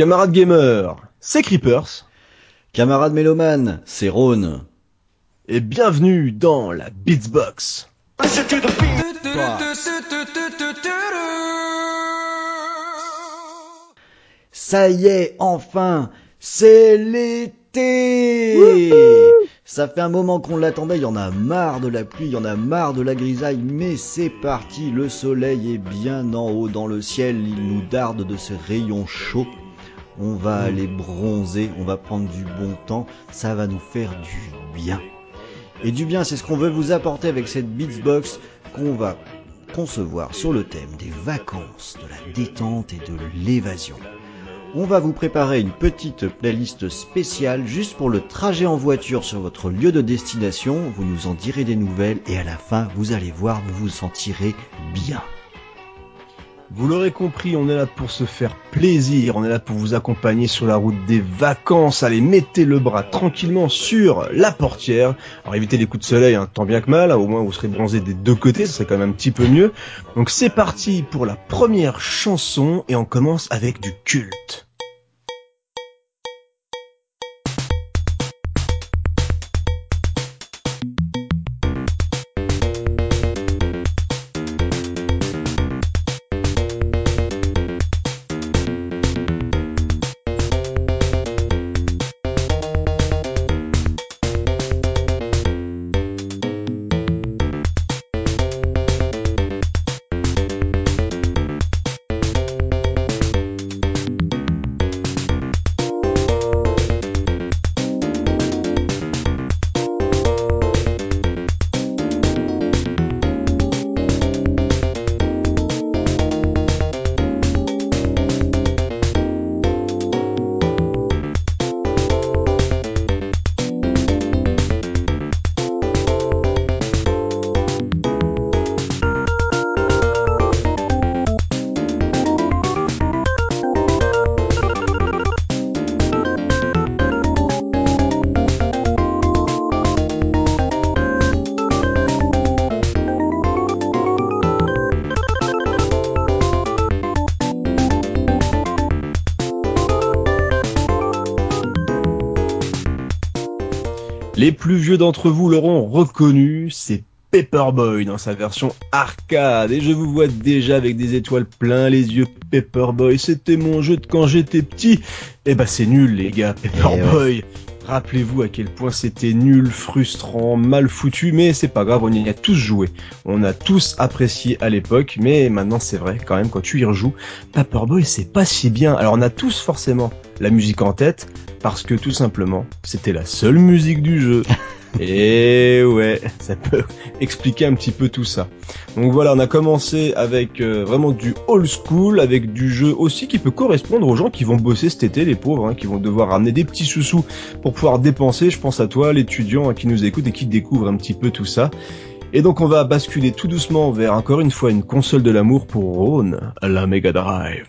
Camarades gamers, c'est Creepers. Camarades mélomanes, c'est Rhône. Et bienvenue dans la Beatsbox. Ça y est, enfin, c'est l'été Ça fait un moment qu'on l'attendait, il y en a marre de la pluie, il y en a marre de la grisaille, mais c'est parti, le soleil est bien en haut dans le ciel, il nous darde de ses rayons chauds. On va aller bronzer, on va prendre du bon temps, ça va nous faire du bien. Et du bien, c'est ce qu'on veut vous apporter avec cette Beatsbox qu'on va concevoir sur le thème des vacances, de la détente et de l'évasion. On va vous préparer une petite playlist spéciale juste pour le trajet en voiture sur votre lieu de destination. Vous nous en direz des nouvelles et à la fin, vous allez voir, vous vous sentirez bien. Vous l'aurez compris, on est là pour se faire plaisir, on est là pour vous accompagner sur la route des vacances. Allez, mettez le bras tranquillement sur la portière. Alors évitez les coups de soleil, hein, tant bien que mal, hein, au moins vous serez bronzé des deux côtés, ce serait quand même un petit peu mieux. Donc c'est parti pour la première chanson et on commence avec du culte. Les plus vieux d'entre vous l'auront reconnu, c'est Paperboy dans sa version arcade. Et je vous vois déjà avec des étoiles plein les yeux. Paperboy, c'était mon jeu de quand j'étais petit. Eh bah c'est nul les gars, Paperboy. Rappelez-vous à quel point c'était nul, frustrant, mal foutu, mais c'est pas grave, on y a tous joué. On a tous apprécié à l'époque, mais maintenant c'est vrai, quand même, quand tu y rejoues, Paperboy c'est pas si bien. Alors on a tous forcément la musique en tête, parce que tout simplement, c'était la seule musique du jeu. Et ouais, ça peut expliquer un petit peu tout ça. Donc voilà, on a commencé avec euh, vraiment du old school, avec du jeu aussi qui peut correspondre aux gens qui vont bosser cet été, les pauvres, hein, qui vont devoir ramener des petits sous-sous pour pouvoir dépenser. Je pense à toi, l'étudiant hein, qui nous écoute et qui découvre un petit peu tout ça. Et donc on va basculer tout doucement vers encore une fois une console de l'amour pour Rhône, la Mega Drive.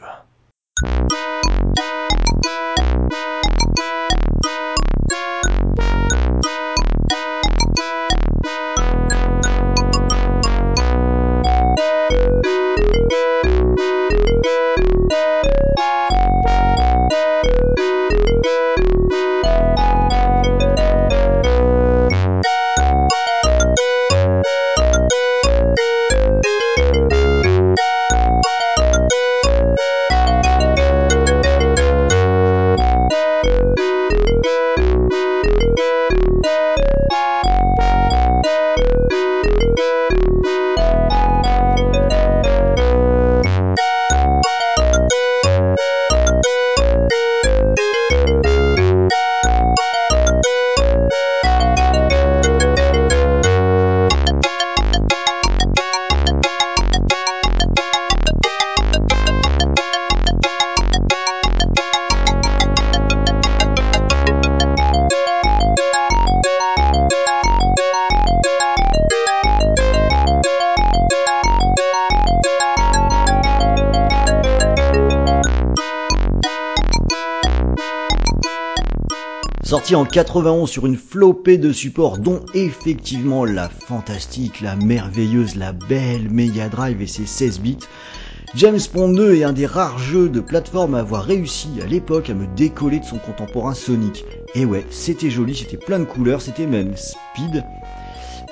Sorti en 91 sur une flopée de supports dont effectivement la fantastique, la merveilleuse, la belle Mega Drive et ses 16 bits. James Bond 2 est un des rares jeux de plateforme à avoir réussi à l'époque à me décoller de son contemporain Sonic. Et ouais, c'était joli, c'était plein de couleurs, c'était même speed.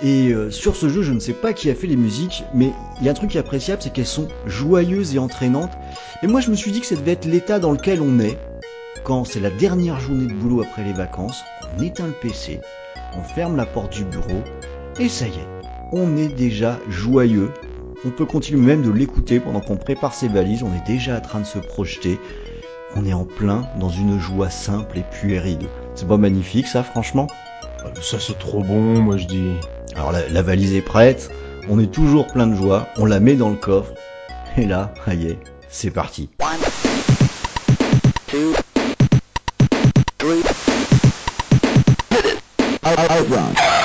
Et euh, sur ce jeu, je ne sais pas qui a fait les musiques, mais il y a un truc appréciable, c'est qu'elles sont joyeuses et entraînantes. Et moi, je me suis dit que ça devait être l'état dans lequel on est quand c'est la dernière journée de boulot après les vacances, on éteint le PC, on ferme la porte du bureau, et ça y est, on est déjà joyeux. On peut continuer même de l'écouter pendant qu'on prépare ses valises, on est déjà en train de se projeter. On est en plein dans une joie simple et puérile. C'est pas magnifique ça, franchement? Ah, Ça c'est trop bon, moi je dis. Alors la, la valise est prête, on est toujours plein de joie, on la met dans le coffre, et là, ça y est, c'est parti. Outrun.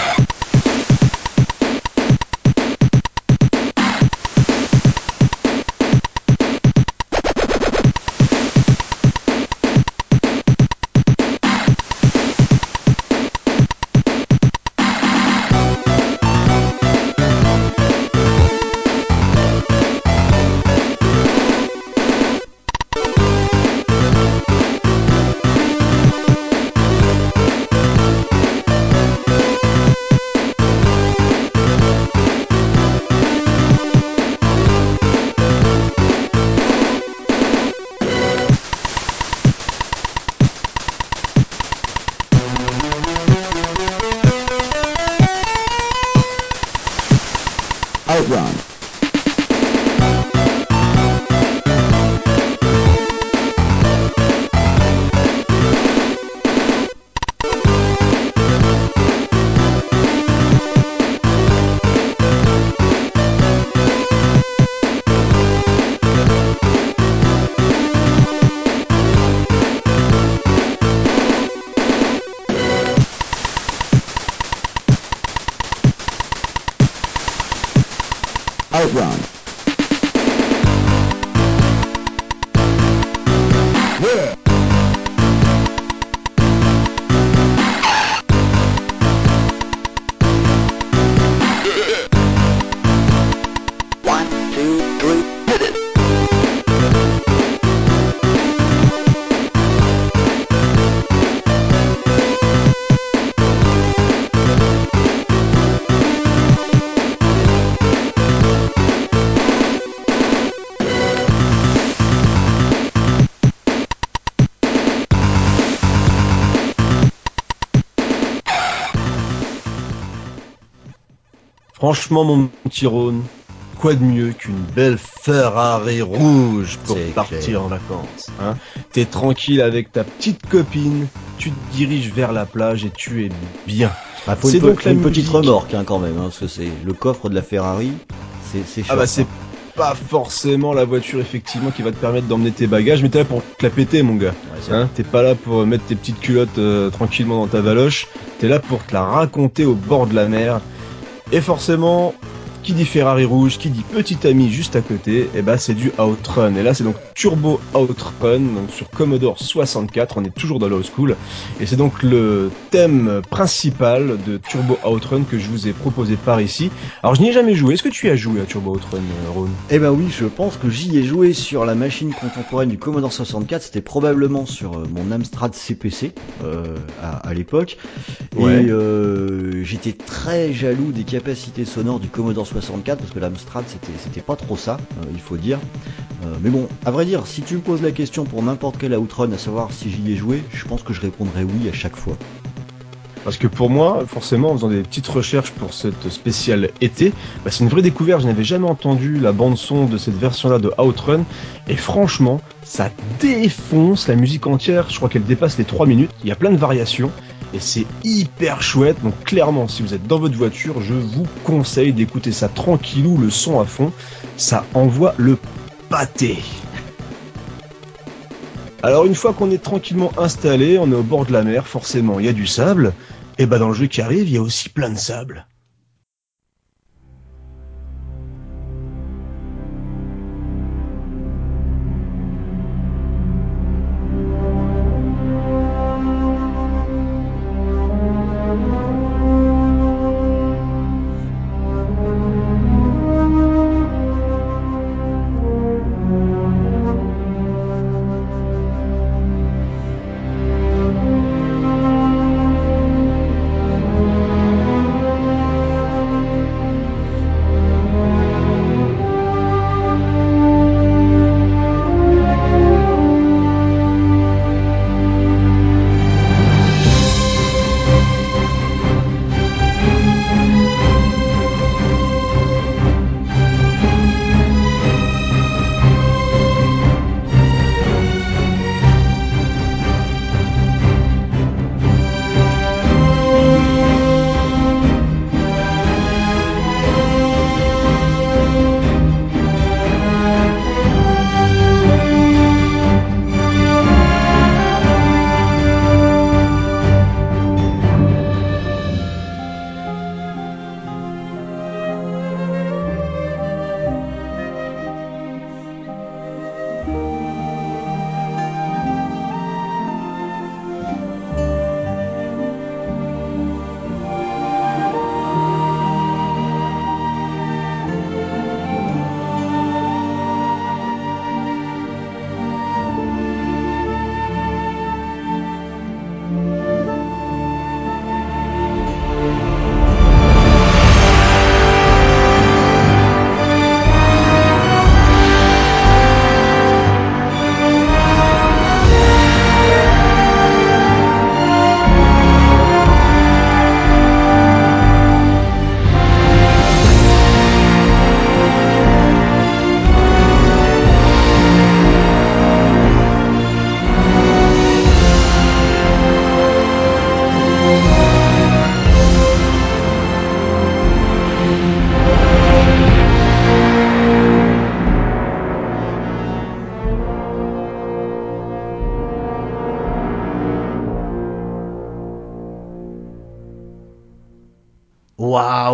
Franchement, mon petit Rhône, quoi de mieux qu'une belle Ferrari rouge pour partir clair. en vacances hein? T'es tranquille avec ta petite copine, tu te diriges vers la plage et tu es bien. Ah, C'est donc une petite remorque hein, quand même, hein, parce que c'est le coffre de la Ferrari, c'est Ah bah c'est hein. pas forcément la voiture effectivement qui va te permettre d'emmener tes bagages, mais t'es là pour te la péter mon gars. Ouais, Hein, t'es pas là pour mettre tes petites culottes euh, tranquillement dans ta valoche, t'es là pour te la raconter au bord de la mer. Et forcément, qui dit Ferrari rouge, qui dit petit ami juste à côté, et bah c'est du Outrun. Et là c'est donc Turbo Outrun, donc sur Commodore 64, on est toujours dans l'old school. Et c'est donc le thème principal de Turbo Outrun que je vous ai proposé par ici. Alors je n'y ai jamais joué, est-ce que tu y as joué à Turbo Outrun, euh, Ron Eh ben oui, je pense que j'y ai joué sur la machine contemporaine du Commodore 64. C'était probablement sur euh, mon Amstrad CPC euh, à, à l'époque. Ouais. Et euh, j'étais très jaloux des capacités sonores du Commodore 64 parce que l'Amstrad c'était pas trop ça, euh, il faut dire. Euh, mais bon, à vrai dire, si tu me poses la question pour n'importe quel Outrun, à savoir si j'y ai joué, je pense que je répondrais oui à chaque fois. Parce que pour moi, forcément, en faisant des petites recherches pour cette spéciale été, bah, c'est une vraie découverte. Je n'avais jamais entendu la bande son de cette version-là de Outrun. Et franchement, ça défonce la musique entière. Je crois qu'elle dépasse les 3 minutes. Il y a plein de variations. Et c'est hyper chouette. Donc clairement, si vous êtes dans votre voiture, je vous conseille d'écouter ça tranquillou, le son à fond. Ça envoie le pâté. Alors une fois qu'on est tranquillement installé, on est au bord de la mer, forcément il y a du sable, et bah dans le jeu qui arrive, il y a aussi plein de sable.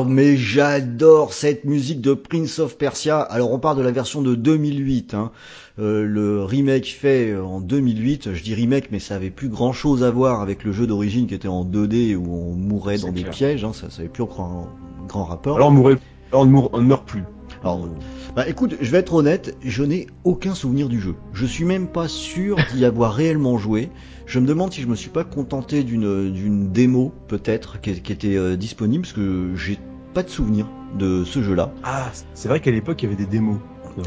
Waouh, mais j'adore cette musique de Prince of Persia. Alors on parle de la version de 2008, hein. Euh, le remake fait euh, en 2008. Je dis remake, mais ça avait plus grand chose à voir avec le jeu d'origine qui était en 2D où on mourait dans des pièges. Hein. Ça, ça avait plus grand, grand rapport. Alors on mourrait- on ne meurt plus. Alors, bah écoute, je vais être honnête, je n'ai aucun souvenir du jeu. Je suis même pas sûr d'y avoir réellement joué. Je me demande si je me suis pas contenté d'une d'une démo peut-être qui, qui était euh, disponible parce que j'ai pas de souvenir de ce jeu-là. Ah, c'est vrai qu'à l'époque il y avait des démos.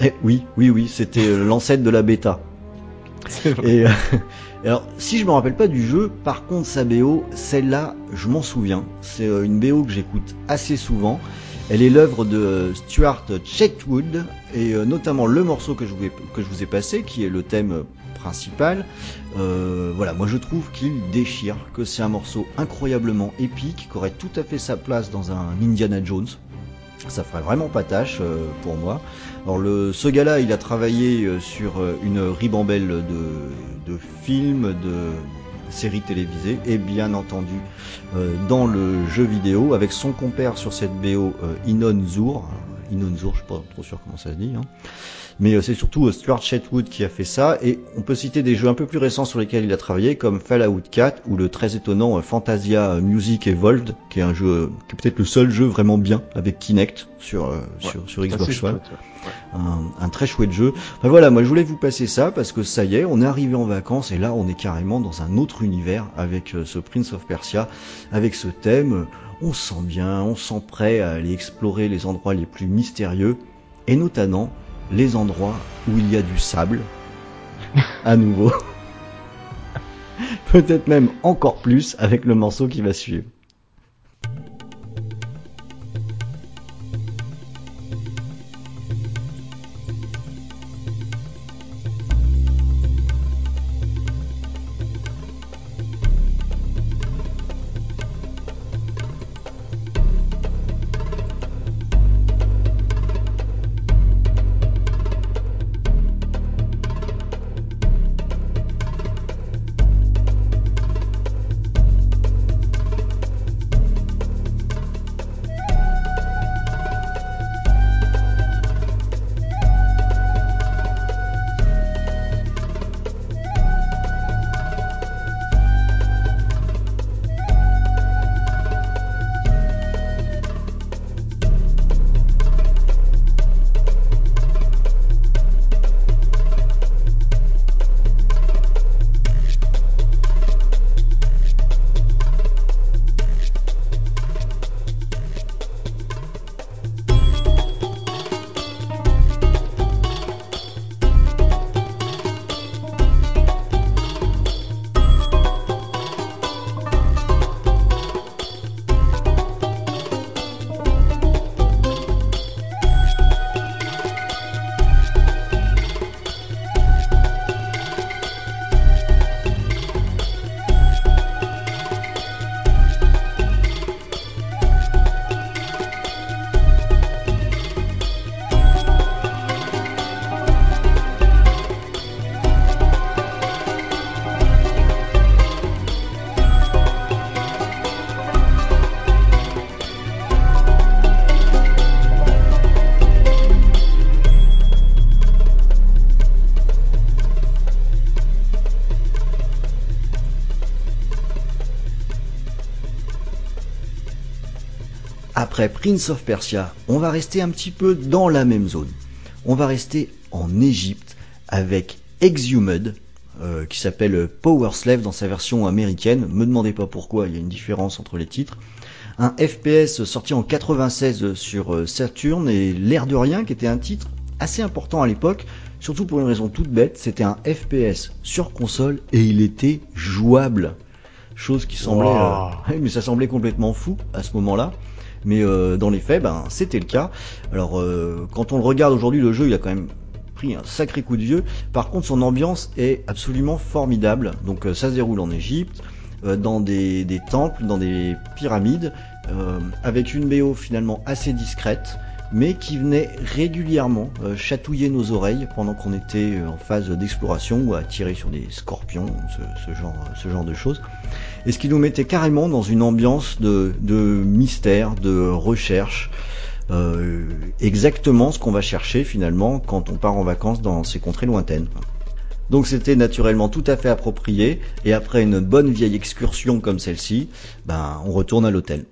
Eh, oui, oui, oui, c'était euh, l'ancêtre de la bêta. Et euh, alors, si je me rappelle pas du jeu, par contre sa BO, celle-là, je m'en souviens. C'est une BO que j'écoute assez souvent. Elle est l'œuvre de euh, Stuart Chetwood et euh, notamment le morceau que je, vous ai, passé, qui est le thème euh, principal. Voilà, moi je trouve qu'il déchire, que c'est un morceau incroyablement épique, qui aurait tout à fait sa place dans un Indiana Jones. Ça ferait vraiment pas tâche pour moi. Alors le, ce gars-là, il a travaillé sur une ribambelle de films, de séries télévisées et bien entendu euh, dans le jeu vidéo avec son compère sur cette BO euh, Inon Zur. Inon Zur, je suis pas trop sûr comment ça se dit. Hein. Mais euh, c'est surtout euh, Stuart Chetwood qui a fait ça et on peut citer des jeux un peu plus récents sur lesquels il a travaillé comme Fallout 4 ou le très étonnant euh, Fantasia Music Evolved qui est un jeu qui est peut-être le seul jeu vraiment bien avec Kinect sur Ouais, sur, Xbox One ouais. un, un très chouette jeu. Enfin voilà, moi je voulais vous passer ça parce que ça y est, on est arrivé en vacances et là on est carrément dans un autre univers avec ce Prince of Persia, avec ce thème. On se sent bien, on se sent prêt à aller explorer les endroits les plus mystérieux et notamment les endroits où il y a du sable. à nouveau. Peut-être même encore plus avec le morceau qui va suivre. Après Prince of Persia, on va rester un petit peu dans la même zone. On va rester en Égypte avec Exhumed, euh, qui s'appelle Power Slave dans sa version américaine. Me demandez pas pourquoi, il y a une différence entre les titres. Un FPS sorti en 96 sur euh, Saturn et l'air de rien, qui était un titre assez important à l'époque, surtout pour une raison toute bête, c'était un FPS sur console et il était jouable. Chose qui semblait... Wow. euh, mais ça semblait complètement fou à ce moment-là. Mais euh, dans les faits, ben, c'était le cas. Alors, euh, quand on le regarde aujourd'hui, le jeu, il a quand même pris un sacré coup de vieux. Par contre, son ambiance est absolument formidable. Donc, euh, ça se déroule en Égypte, dans des, temples, dans des pyramides, avec une BO finalement assez discrète, mais qui venait régulièrement chatouiller nos oreilles pendant qu'on était en phase d'exploration ou à tirer sur des scorpions, ce genre de choses. Et ce qui nous mettait carrément dans une ambiance de, mystère, de recherche, euh, exactement ce qu'on va chercher finalement quand on part en vacances dans ces contrées lointaines. Donc c'était naturellement tout à fait approprié, et après une bonne vieille excursion comme celle-ci, ben on retourne à l'hôtel.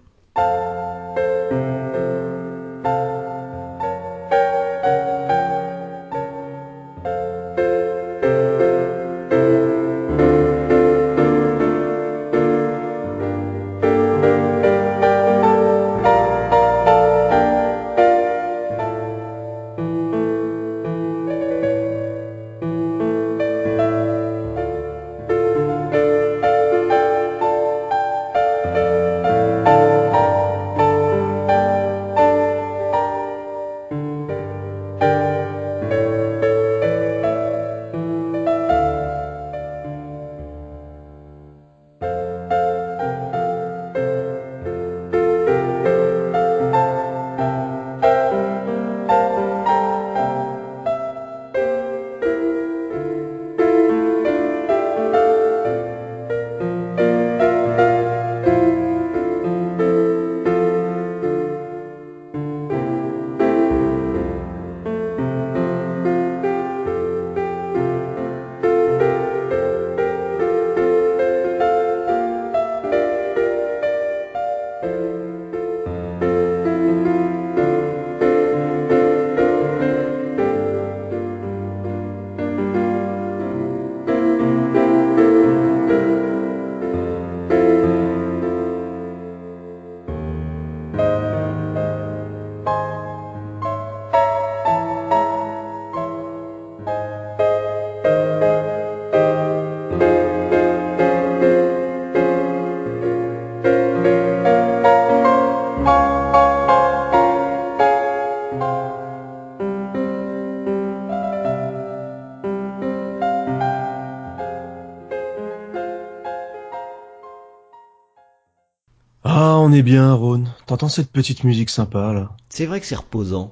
Est bien, Ron. T'entends cette petite musique sympa, là? C'est vrai que c'est reposant.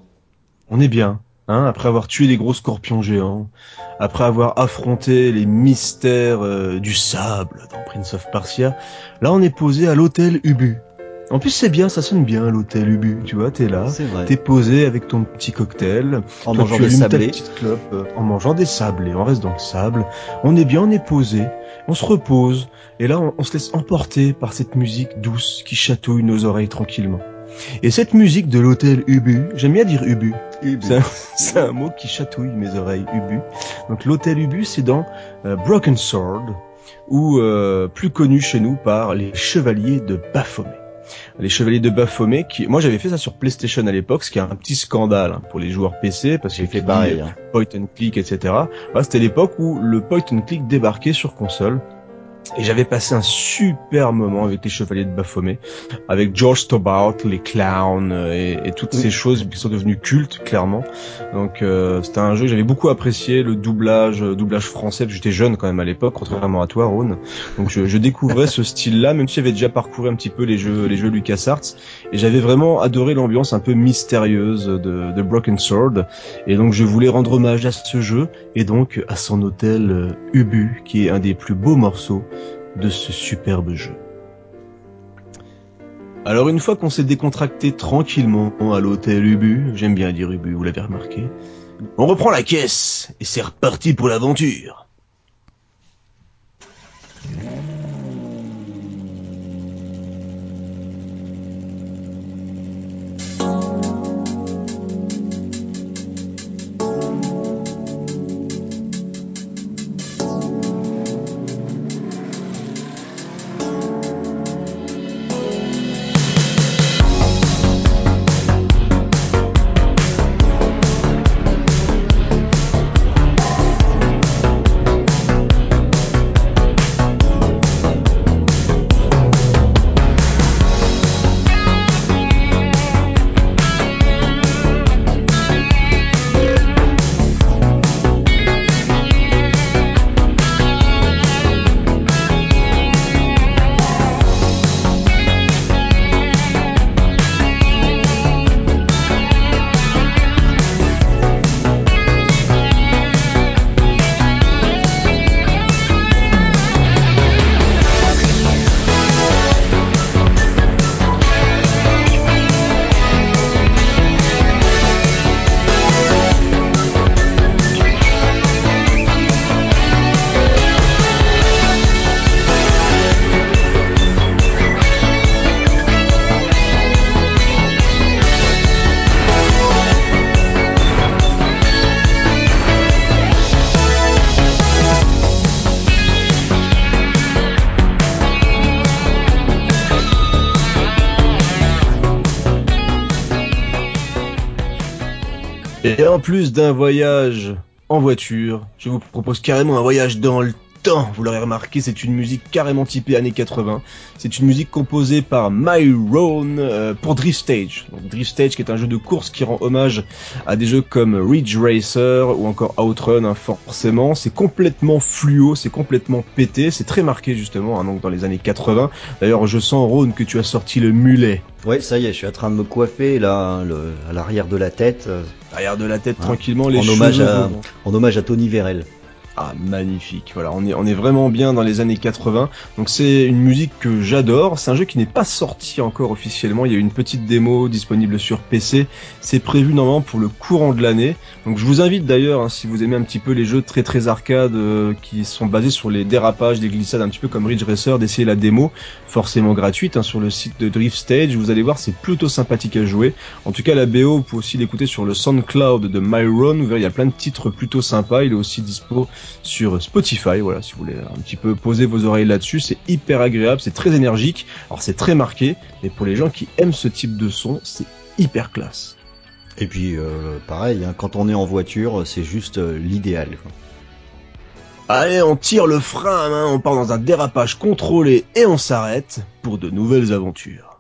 On est bien, hein, après avoir tué des gros scorpions géants, après avoir affronté les mystères euh, du sable dans Prince of Persia, là on est posé à l'hôtel Ubu. En plus c'est bien, ça sonne bien l'hôtel Ubu, tu vois, t'es là, t'es posé avec ton petit cocktail, En toi, mangeant tu des ta sablés. petite clope, euh, en mangeant des sablés, on reste dans le sable, on est bien, on est posé, on se repose, et là on, on se laisse emporter par cette musique douce qui chatouille nos oreilles tranquillement. Et cette musique de l'hôtel Ubu, j'aime bien dire Ubu, c'est un, c'est un mot qui chatouille mes oreilles, Ubu. Donc l'hôtel Ubu, c'est dans euh, Broken Sword, ou euh, plus connu chez nous par les Chevaliers de Baphomet. Les Chevaliers de Baphomet, qui, moi j'avais fait ça sur PlayStation à l'époque, ce qui est un petit scandale hein, pour les joueurs PC, parce que fait pareil. hein. point and click, etc. Voilà, C'était l'époque où le point and click débarquait sur console. Et j'avais passé un super moment avec les Chevaliers de Baphomet, avec George Stobart, les clowns euh, et, et toutes Oui. ces choses qui sont devenues cultes, clairement. Donc euh, c'était un jeu que j'avais beaucoup apprécié, le doublage, euh, doublage français, parce que j'étais jeune quand même à l'époque, contrairement à toi, Ron. Donc je, je découvrais ce style-là, même si j'avais déjà parcouru un petit peu les jeux, les jeux LucasArts, et j'avais vraiment adoré l'ambiance un peu mystérieuse de, de Broken Sword. Et donc je voulais rendre hommage à ce jeu et donc à son hôtel euh, Ubu, qui est un des plus beaux morceaux de ce superbe jeu. Alors une fois qu'on s'est décontracté tranquillement à l'hôtel Ubu, j'aime bien dire Ubu, vous l'avez remarqué, on reprend la caisse et c'est reparti pour l'aventure. Plus d'un voyage en voiture, je vous propose carrément un voyage dans le temps. Vous l'aurez remarqué, c'est une musique carrément typée années 80. C'est une musique composée par Myron euh, pour Drift Stage. Donc Drift Stage qui est un jeu de course qui rend hommage à des jeux comme Ridge Racer ou encore Outrun hein, forcément. C'est complètement fluo, c'est complètement pété, c'est très marqué justement hein, donc dans les années 80. D'ailleurs je sens Ron que tu as sorti le mulet. Ouais, ça y est, je suis en train de me coiffer là, le- à l'arrière de la tête, euh, Arrière de la tête Hein, tranquillement les en cheveux. hommage à, en hommage à Tony Vérel. Ah, magnifique. Voilà, on est, on est vraiment bien dans les années 80. Donc c'est une musique que j'adore. C'est un jeu qui n'est pas sorti encore officiellement. Il y a une petite démo disponible sur PC. C'est prévu normalement pour le courant de l'année. Donc je vous invite d'ailleurs, hein, si vous aimez un petit peu les jeux très très arcade euh, qui sont basés sur les dérapages, les glissades, un petit peu comme Ridge Racer, d'essayer la démo, forcément gratuite, hein, sur le site de Drift Stage. Vous allez voir, c'est plutôt sympathique à jouer. En tout cas, la BO, vous pouvez aussi l'écouter sur le SoundCloud de Myron. Vous verrez, il y a plein de titres plutôt sympas. Il est aussi dispo sur Spotify. Voilà, si vous voulez un petit peu poser vos oreilles là-dessus, c'est hyper agréable, c'est très énergique. Alors c'est très marqué, mais pour les gens qui aiment ce type de son, c'est hyper classe. Et puis, euh, pareil, hein, quand on est en voiture, c'est juste euh, l'idéal. Allez, on tire le frein à main, on part dans un dérapage contrôlé et on s'arrête pour de nouvelles aventures.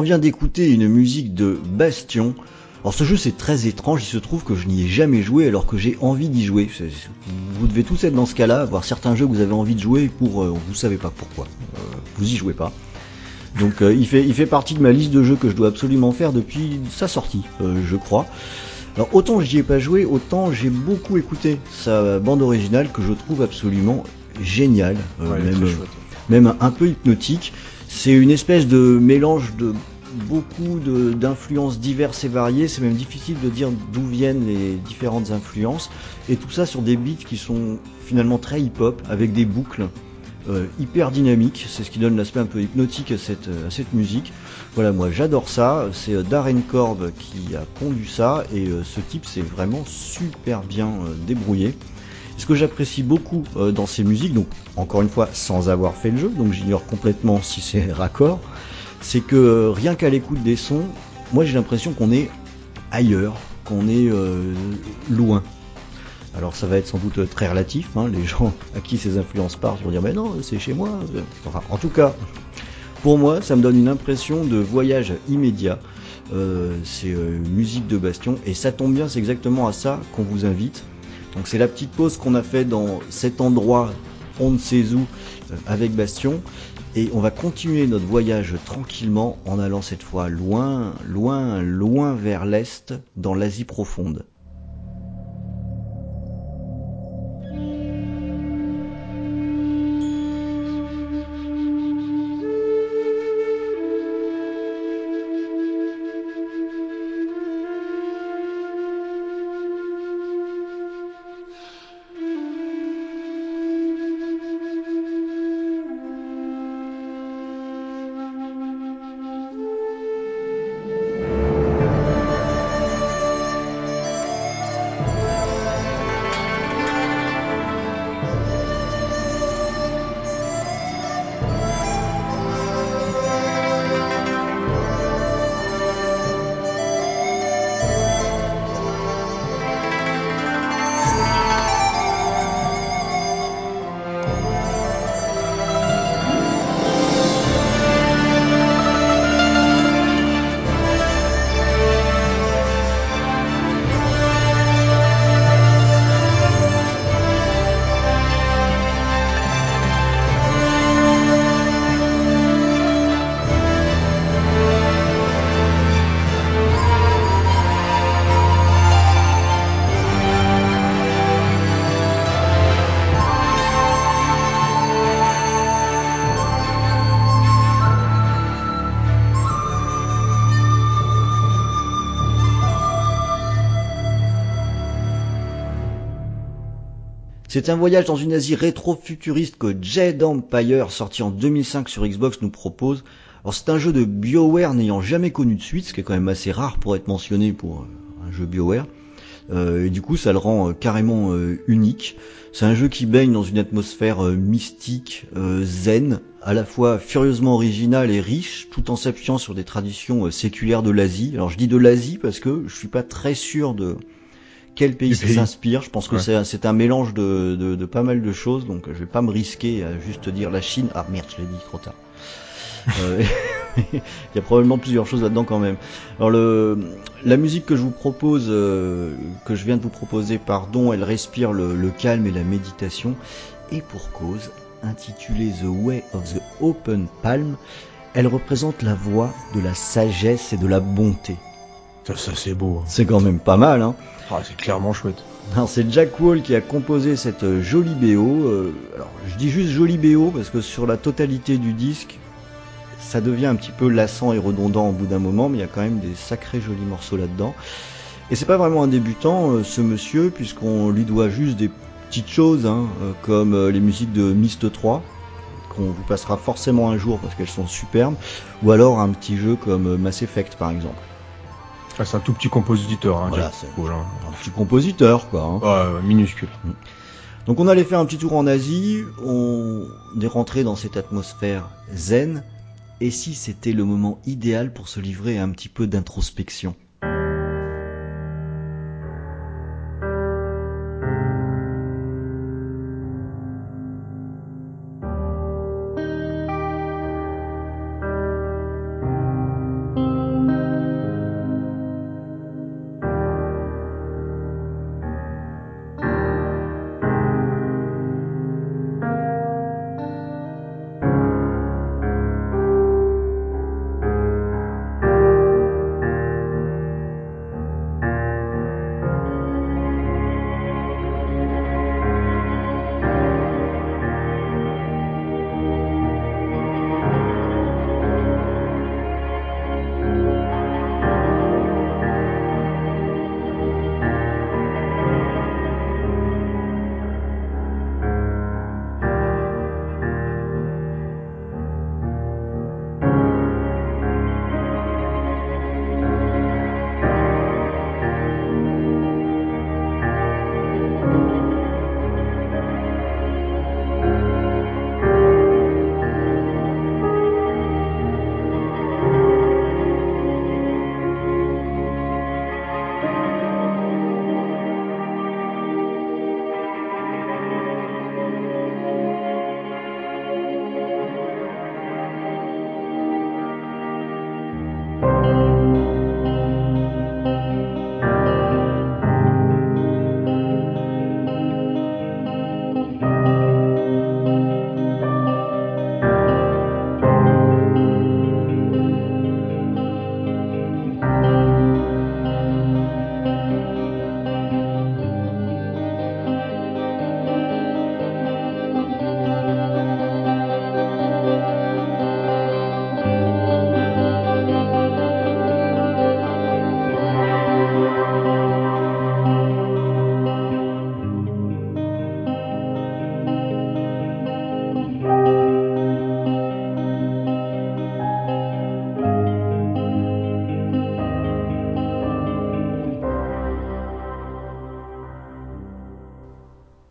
On vient d'écouter une musique de Bastion. Alors ce jeu c'est très étrange, il se trouve que je n'y ai jamais joué alors que j'ai envie d'y jouer. Vous devez tous être dans ce cas-là, avoir certains jeux que vous avez envie de jouer pour euh, vous savez pas pourquoi. Euh, vous y jouez pas. Donc euh, il, fait, il fait partie de ma liste de jeux que je dois absolument faire depuis sa sortie, je crois. Alors autant j'y ai pas joué, autant j'ai beaucoup écouté sa bande originale que je trouve absolument géniale. Ouais, même, même un peu hypnotique. C'est une espèce de mélange de beaucoup d'influences diverses et variées. C'est même difficile de dire d'où viennent les différentes influences. Et tout ça sur des beats qui sont finalement très hip-hop, avec des boucles euh, hyper dynamiques. C'est ce qui donne l'aspect un peu hypnotique à cette, cette musique. Voilà, moi j'adore ça. C'est euh, Darren Korb qui a pondu ça. Et euh, ce type s'est vraiment super bien euh, débrouillé. Ce que j'apprécie beaucoup euh, dans ces musiques, donc encore une fois sans avoir fait le jeu, donc j'ignore complètement si c'est raccord, c'est que euh, rien qu'à l'écoute des sons, moi j'ai l'impression qu'on est ailleurs, qu'on est euh, loin. Alors ça va être sans doute très relatif, hein, les gens à qui ces influences partent vont dire mais non c'est chez moi. Enfin en tout cas, pour moi ça me donne une impression de voyage immédiat. Euh, c'est musique de Bastion et ça tombe bien, c'est exactement à ça qu'on vous invite. Donc c'est la petite pause qu'on a fait dans cet endroit, on ne sait où, avec Bastion. Et on va continuer notre voyage tranquillement en allant cette fois loin, loin, loin vers l'est, dans l'Asie profonde. C'est un voyage dans une Asie rétro-futuriste que Jade Empire, sorti en 2005 sur Xbox, nous propose. Alors c'est un jeu de BioWare n'ayant jamais connu de suite, ce qui est quand même assez rare pour être mentionné pour euh, un jeu BioWare. Euh, et du coup, ça le rend euh, carrément unique. C'est un jeu qui baigne dans une atmosphère mystique, zen, à la fois furieusement original et riche, tout en s'appuyant sur des traditions séculaires de l'Asie. Alors je dis de l'Asie parce que je suis pas très sûr de quel pays s'inspire. Je pense que Ouais. c'est c'est un mélange de, de, de pas mal de choses, donc je vais pas me risquer à juste dire la Chine. Ah merde, je l'ai dit trop tard. Euh, Il y a probablement plusieurs choses là-dedans quand même. Alors le, la musique que je vous propose, euh, que je viens de vous proposer, pardon, elle respire le, le calme et la méditation, et pour cause, intitulée The Way of the Open Palm, elle représente la voie de la sagesse et de la bonté. Ça, ça, c'est beau. hein. C'est quand même pas mal, hein. Ah, c'est clairement chouette. C'est Jack Wall qui a composé cette euh, jolie BO. euh, alors je dis juste jolie BO parce que sur la totalité du disque, ça devient un petit peu lassant et redondant au bout d'un moment, mais il y a quand même des sacrés jolis morceaux là-dedans. Et c'est pas vraiment un débutant, euh, ce monsieur, puisqu'on lui doit juste des petites choses, hein, euh, comme les musiques de Myst 3, qu'on vous passera forcément un jour parce qu'elles sont superbes, ou alors un petit jeu comme Mass Effect par exemple. C'est un tout petit compositeur. Hein, Voilà, c'est- hein. Un petit compositeur, quoi. hein. Minuscule. Donc on allait faire un petit tour en Asie, on est rentré dans cette atmosphère zen, et si c'était le moment idéal pour se livrer à un petit peu d'introspection?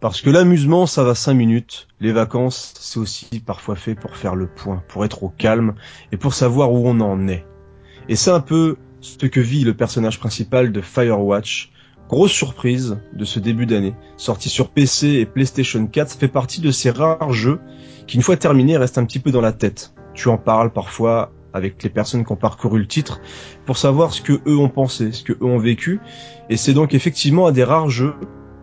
Parce que l'amusement, ça va cinq minutes. Les vacances, c'est aussi parfois fait pour faire le point, pour être au calme et pour savoir où on en est. Et c'est un peu ce que vit le personnage principal de Firewatch. Grosse surprise de ce début d'année. Sorti sur PC et PlayStation 4, ça fait partie de ces rares jeux qui, une fois terminés, restent un petit peu dans la tête. Tu en parles parfois avec les personnes qui ont parcouru le titre pour savoir ce que eux ont pensé, ce que eux ont vécu. Et c'est donc effectivement un des rares jeux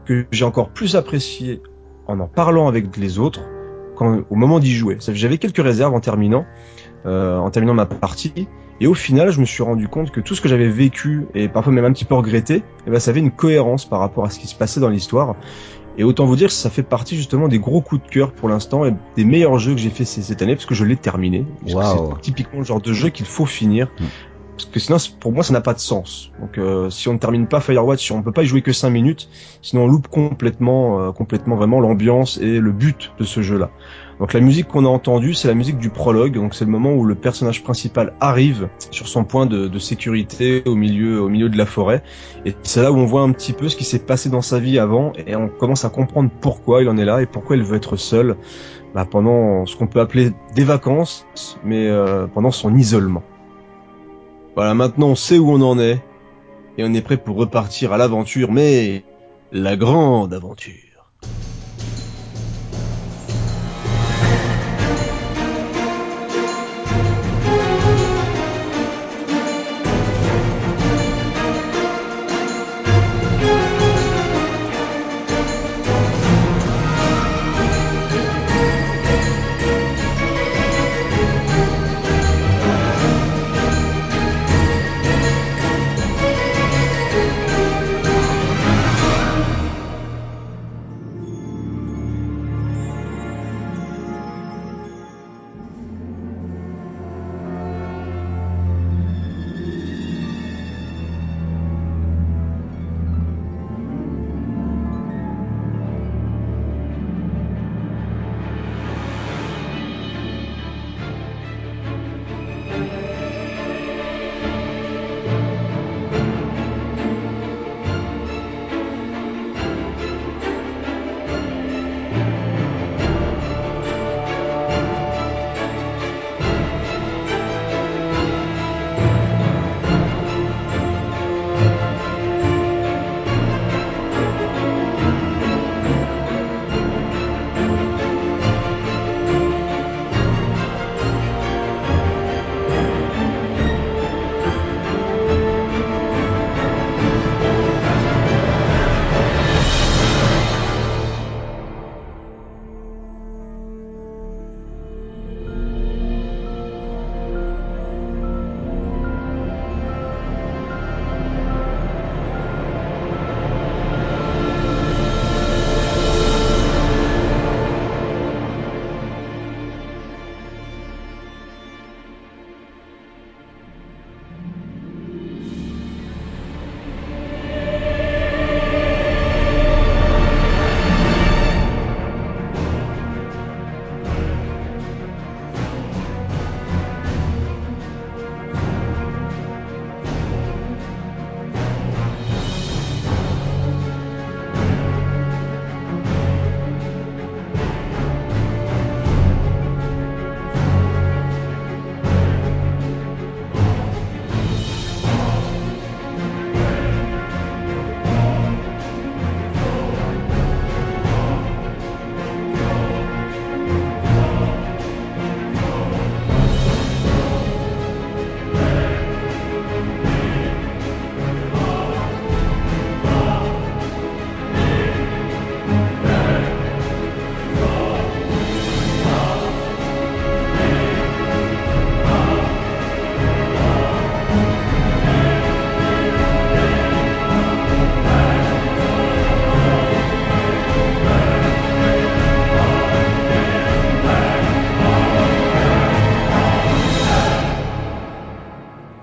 que j'ai encore plus apprécié en en parlant avec les autres quand, au moment d'y jouer. J'avais quelques réserves en terminant, euh, en terminant ma partie, et au final, je me suis rendu compte que tout ce que j'avais vécu et parfois même un petit peu regretté, eh ben, ça avait une cohérence par rapport à ce qui se passait dans l'histoire. Et autant vous dire que ça fait partie justement des gros coups de cœur pour l'instant et des meilleurs jeux que j'ai fait cette année parce que je l'ai terminé. C'est typiquement le genre de jeu qu'il faut finir. Mm. Parce que sinon, pour moi, ça n'a pas de sens. Donc, euh, si on ne termine pas Firewatch, on peut pas y jouer que 5 minutes, sinon on loupe complètement, euh, complètement vraiment l'ambiance et le but de ce jeu-là. Donc, la musique qu'on a entendue, c'est la musique du prologue. Donc, c'est le moment où le personnage principal arrive sur son point de, de sécurité au milieu, au milieu de la forêt, et c'est là où on voit un petit peu ce qui s'est passé dans sa vie avant, et on commence à comprendre pourquoi il en est là et pourquoi il veut être seul bah, pendant ce qu'on peut appeler des vacances, mais euh, pendant son isolement. Voilà, maintenant on sait où on en est, et on est prêt pour repartir à l'aventure, mais la grande aventure.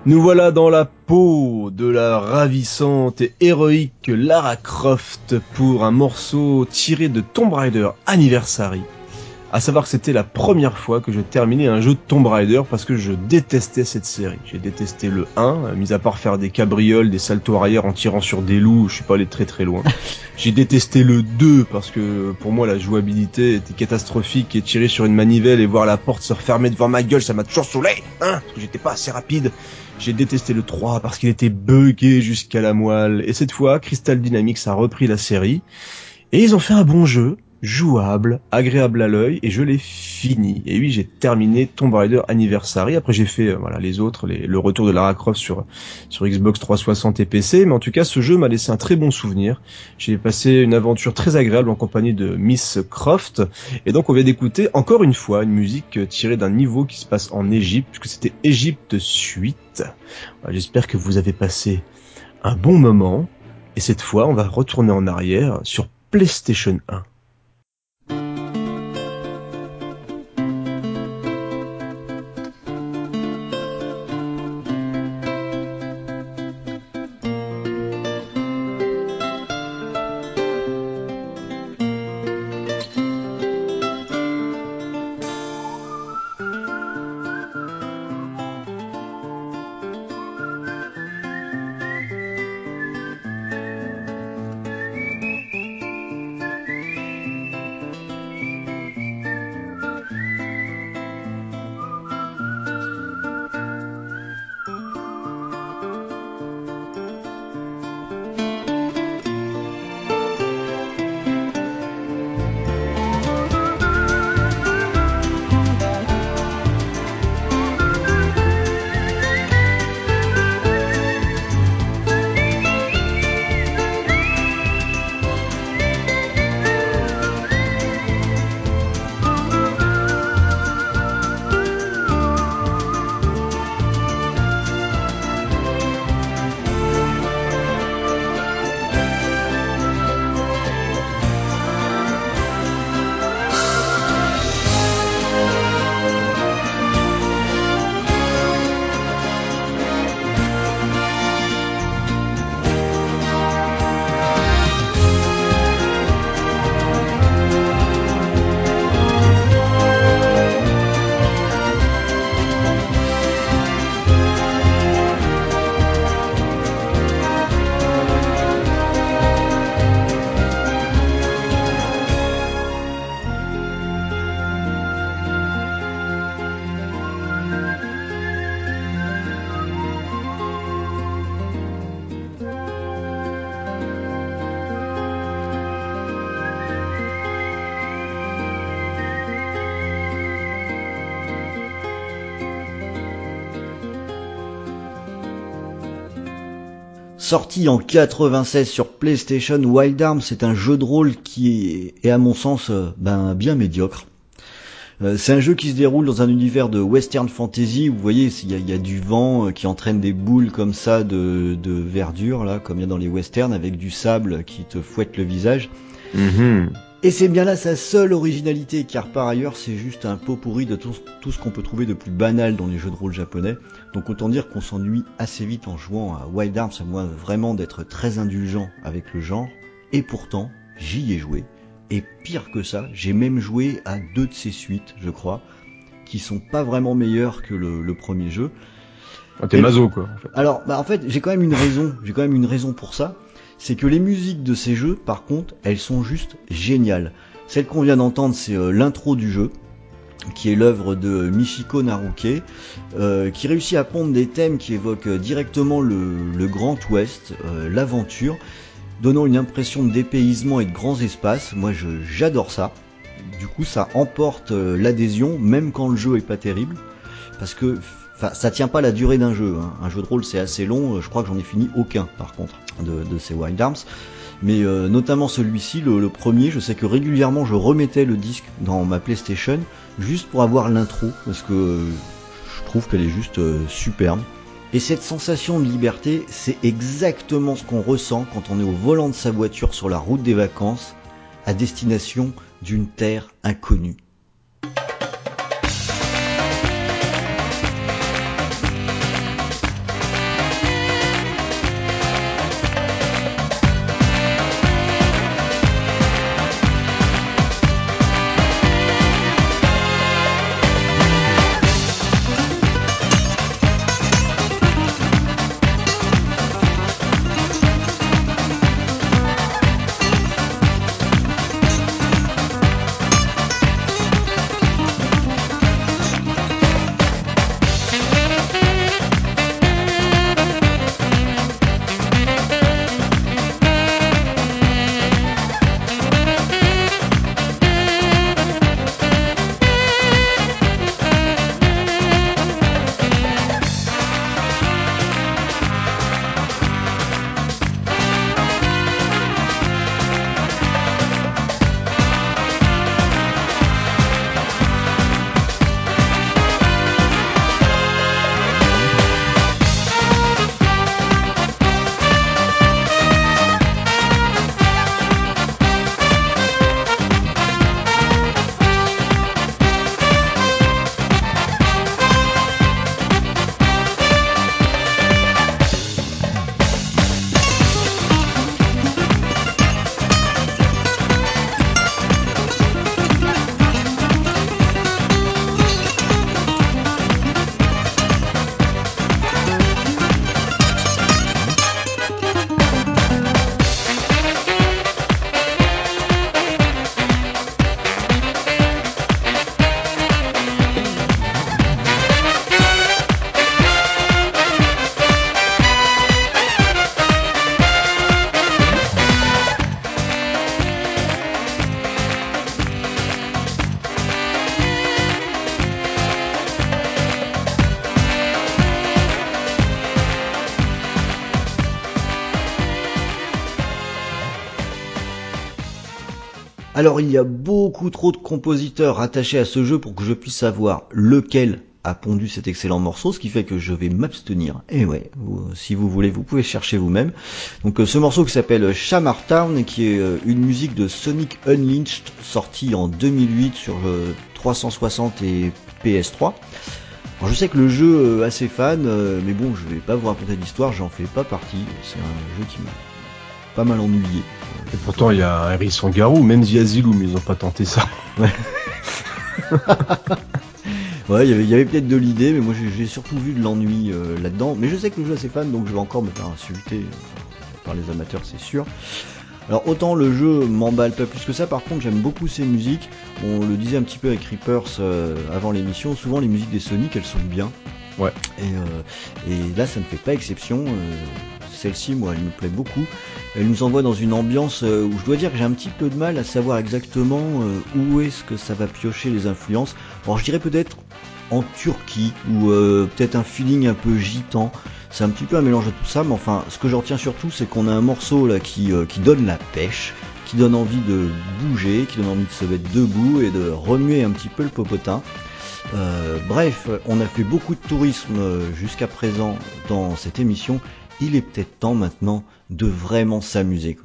Nous voilà dans la peau de la ravissante et héroïque Lara Croft pour un morceau tiré de Tomb Raider Anniversary. À savoir que c'était la première fois que je terminais un jeu de Tomb Raider parce que je détestais cette série. J'ai détesté le 1, mis à part faire des cabrioles, des saltos arrière en tirant sur des loups, je suis pas allé très très loin. J'ai détesté le 2 parce que pour moi la jouabilité était catastrophique et tirer sur une manivelle et voir la porte se refermer devant ma gueule, ça m'a toujours saoulé, hein, parce que j'étais pas assez rapide. J'ai détesté le 3 parce qu'il était buggé jusqu'à la moelle. Et cette fois, Crystal Dynamics a repris la série. Et ils ont fait un bon jeu, jouable, agréable à l'œil, et je l'ai fini. Et oui, j'ai terminé Tomb Raider Anniversary. Après, j'ai fait euh, voilà les autres, le retour de Lara Croft sur Xbox 360 et PC. Mais en tout cas, ce jeu m'a laissé un très bon souvenir. J'ai passé une aventure très agréable en compagnie de Miss Croft. Et donc, on vient d'écouter encore une fois une musique tirée d'un niveau qui se passe en Égypte, puisque c'était Égypte Suite. Voilà, J'espère que vous avez passé un bon moment. Et cette fois, on va retourner en arrière sur PlayStation 1. Sorti en 96 sur PlayStation, Wild Arms c'est un jeu de rôle qui est, à mon sens euh, ben, bien médiocre. Euh, c'est un jeu qui se déroule dans un univers de western fantasy. Vous voyez, il y a, du vent euh, qui entraîne des boules comme ça de, verdure, là, comme il y a dans les westerns, avec du sable qui te fouette le visage. Mhm. Et c'est bien là sa seule originalité, car par ailleurs c'est juste un pot pourri de tout, tout ce qu'on peut trouver de plus banal dans les jeux de rôle japonais. Donc autant dire qu'on s'ennuie assez vite en jouant à Wild Arms, à moins vraiment d'être très indulgent avec le genre. Et pourtant, j'y ai joué. Et pire que ça, j'ai même joué à deux de ses suites, je crois, qui sont pas vraiment meilleures que le, le premier jeu. Ah, T'es maso, quoi. en fait. Alors, bah en fait, j'ai quand même une raison. J'ai quand même une raison pour ça. C'est que les musiques de ces jeux, par contre, elles sont juste géniales. Celle qu'on vient d'entendre, c'est euh, l'intro du jeu, qui est l'œuvre de Michiko Naruke, euh, qui réussit à pondre des thèmes qui évoquent euh, directement le, Grand Ouest, l'aventure, donnant une impression de dépaysement et de grands espaces. Moi, j'adore ça. Du coup, ça emporte l'adhésion, même quand le jeu est pas terrible, parce que Enfin, ça tient pas la durée d'un jeu. hein. Un jeu de rôle, c'est assez long. euh, Je crois que j'en ai fini aucun, par contre, de, ces Wild Arms. Mais euh, notamment celui-ci, le, premier, je sais que régulièrement, je remettais le disque dans ma PlayStation juste pour avoir l'intro, parce que je trouve qu'elle est juste euh, superbe. Et cette sensation de liberté, c'est exactement ce qu'on ressent quand on est au volant de sa voiture sur la route des vacances, à destination d'une terre inconnue. Alors il y a beaucoup trop de compositeurs attachés à ce jeu pour que je puisse savoir lequel a pondu cet excellent morceau, ce qui fait que je vais m'abstenir. Et ouais, si vous voulez, vous pouvez chercher vous-même. Donc euh, ce morceau qui s'appelle Shamar Town et qui est euh, une musique de Sonic Unleashed sortie en 2008 sur euh, 360 et PS3. Alors je sais que le jeu euh, assez fan, euh, mais bon, je vais pas vous raconter l'histoire, j'en fais pas partie. C'est un jeu qui m'a pas mal ennuyé. Et pourtant, il y a un hérisson garou, même The Asylum, ils ont pas tenté ça. Ouais, il y avait, il y avait peut-être de l'idée, mais moi j'ai surtout vu de l'ennui euh, là-dedans. Mais je sais que le jeu est assez fan, donc je vais encore me faire insulter euh, par les amateurs, c'est sûr. Alors autant le jeu m'emballe pas plus que ça, par contre j'aime beaucoup ses musiques. On le disait un petit peu avec Reapers euh, avant l'émission, souvent les musiques des Sonic elles sont bien. Ouais. Et, euh, et là ça ne fait pas exception. euh, Celle-ci, moi, elle me plaît beaucoup. Elle nous envoie dans une ambiance euh, où je dois dire que j'ai un petit peu de mal à savoir exactement euh, où est-ce que ça va piocher les influences. Alors je dirais peut-être en Turquie ou euh, peut-être un feeling un peu gitan. C'est un petit peu un mélange de tout ça, mais enfin, ce que je retiens surtout, c'est qu'on a un morceau là qui, qui donne la pêche, qui donne envie de bouger, qui donne envie de se mettre debout et de remuer un petit peu le popotin. Bref, on a fait beaucoup de tourisme jusqu'à présent dans cette émission. Il est peut-être temps maintenant de vraiment s'amuser.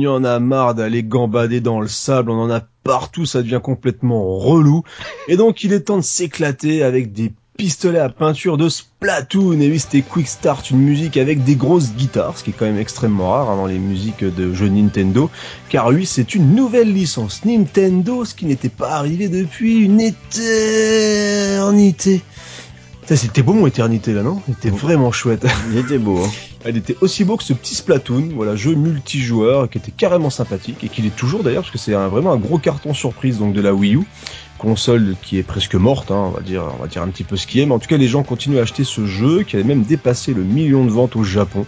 Y en a marre d'aller gambader dans le sable, on en a partout, ça devient complètement relou. Et donc il est temps de s'éclater avec des pistolets à peinture de Splatoon. Et oui, c'était Quick Start, une musique avec des grosses guitares, ce qui est quand même extrêmement rare hein, dans les musiques de jeux Nintendo. Car oui, c'est une nouvelle licence Nintendo, ce qui n'était pas arrivé depuis une éternité. C'était beau mon éternité là, non? C'était vraiment chouette. Il était beau. Hein. Elle était aussi beau que ce petit Splatoon, voilà, jeu multijoueur qui était carrément sympathique et qui l'est toujours d'ailleurs parce que c'est vraiment un gros carton surprise donc de la Wii U, console qui est presque morte, hein, on va dire, on va dire un petit peu ce qui est, mais en tout cas les gens continuent à acheter ce jeu qui avait même dépassé le million de ventes au Japon.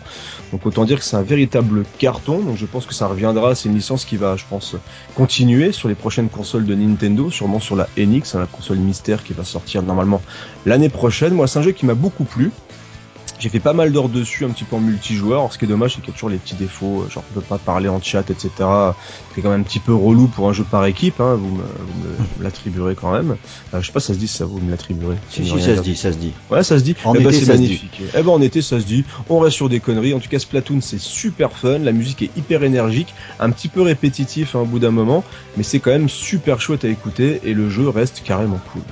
Donc autant dire que c'est un véritable carton. Donc je pense que ça reviendra, c'est une licence qui va, je pense, continuer sur les prochaines consoles de Nintendo, sûrement sur la NX, hein, la console mystère qui va sortir normalement l'année prochaine. Moi, c'est un jeu qui m'a beaucoup plu. J'ai fait pas mal d'heures dessus, un petit peu en multijoueur. Alors, ce qui est dommage, c'est qu'il y a toujours les petits défauts, euh, genre on peut pas parler en chat, etc. C'est quand même un petit peu relou pour un jeu par équipe. Hein. Vous me, me l'attribuerez quand même. Euh, je sais pas, si ça se dit ça, vous me l'attribuerez. Si, si, ça se dit, ça se dit. Ouais, ça se dit. En Eh ben, c'est magnifique. Eh ben, en été, ça se dit. On reste sur des conneries. En tout cas, Splatoon, c'est super fun. La musique est hyper énergique, un petit peu répétitif hein, au bout d'un moment, mais c'est quand même super chouette à écouter et le jeu reste carrément cool.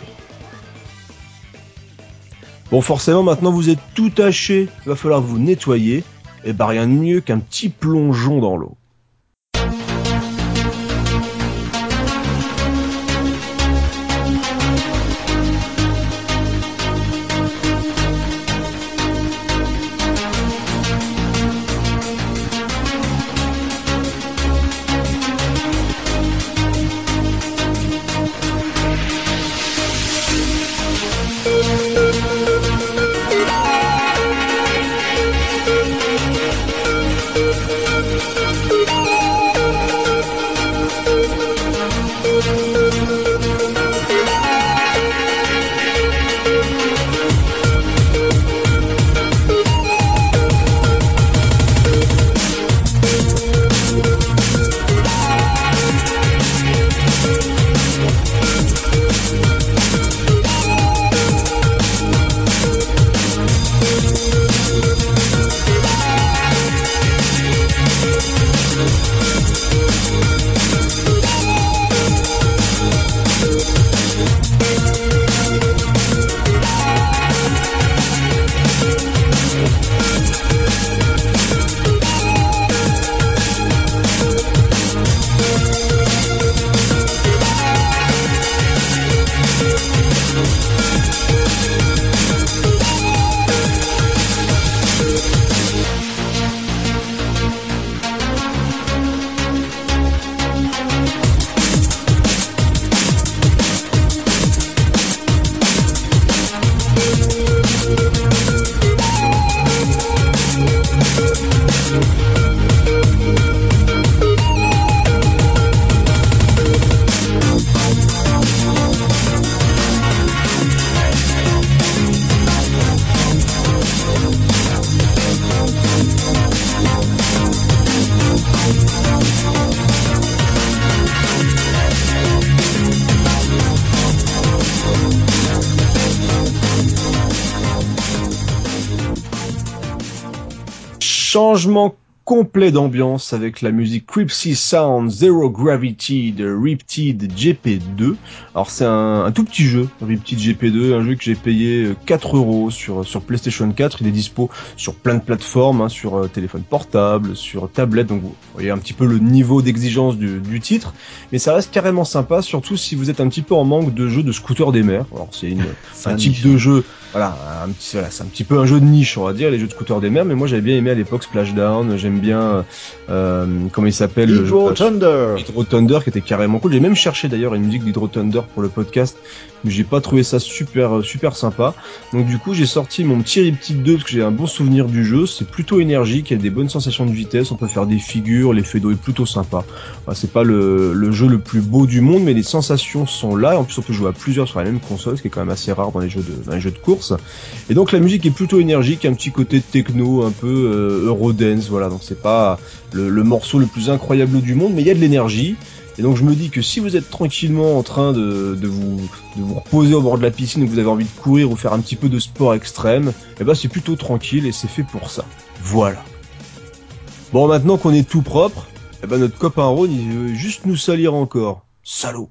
Bon, forcément, maintenant vous êtes tout taché. Il va falloir vous nettoyer. Et bah, rien de mieux qu'un petit plongeon dans l'eau. Changement complet d'ambiance avec la musique Cripsy Sound Zero Gravity de Riptide GP2. Alors c'est un, un tout petit jeu, Riptide GP2, un jeu que j'ai payé euh, 4 euros sur sur PlayStation 4. Il est dispo sur plein de plateformes, hein, sur euh, téléphone portable, sur tablette. Donc vous voyez un petit peu le niveau d'exigence du, du titre, mais ça reste carrément sympa, surtout si vous êtes un petit peu en manque de jeux de scooter des mers. Alors c'est un type de jeu, voilà, un petit, voilà, c'est un petit peu un jeu de niche, on va dire, les jeux de scooter des mers. Mais moi j'avais bien aimé à l'époque Splashdown. J'aime bien, euh, comment il s'appelle le jeu Hydro Thunder. Hydro Thunder qui était carrément cool. J'ai même cherché d'ailleurs une musique d'Hydro Thunder pour le podcast, mais j'ai pas trouvé ça super super sympa. Donc du coup j'ai sorti mon petit Riptide 2 parce que j'ai un bon souvenir du jeu. C'est plutôt énergique, il y a des bonnes sensations de vitesse, on peut faire des figures, l'effet d'eau est plutôt sympa. C'est pas le, le jeu le plus beau du monde, mais les sensations sont là. En plus on peut jouer à plusieurs sur la même console, ce qui est quand même assez rare dans les jeux de dans les de course. Et donc la musique est plutôt énergique, un petit côté techno, un peu euh, Eurodance, voilà. Donc c'est pas le morceau le plus incroyable du monde, mais il y a de l'énergie. Et donc je me dis que si vous êtes tranquillement en train de, de, vous, de vous reposer au bord de la piscine ou que vous avez envie de courir ou faire un petit peu de sport extrême, eh ben c'est plutôt tranquille et c'est fait pour ça. Voilà. Bon maintenant qu'on est tout propre, eh ben notre copain Ron il veut juste nous salir encore. Salaud.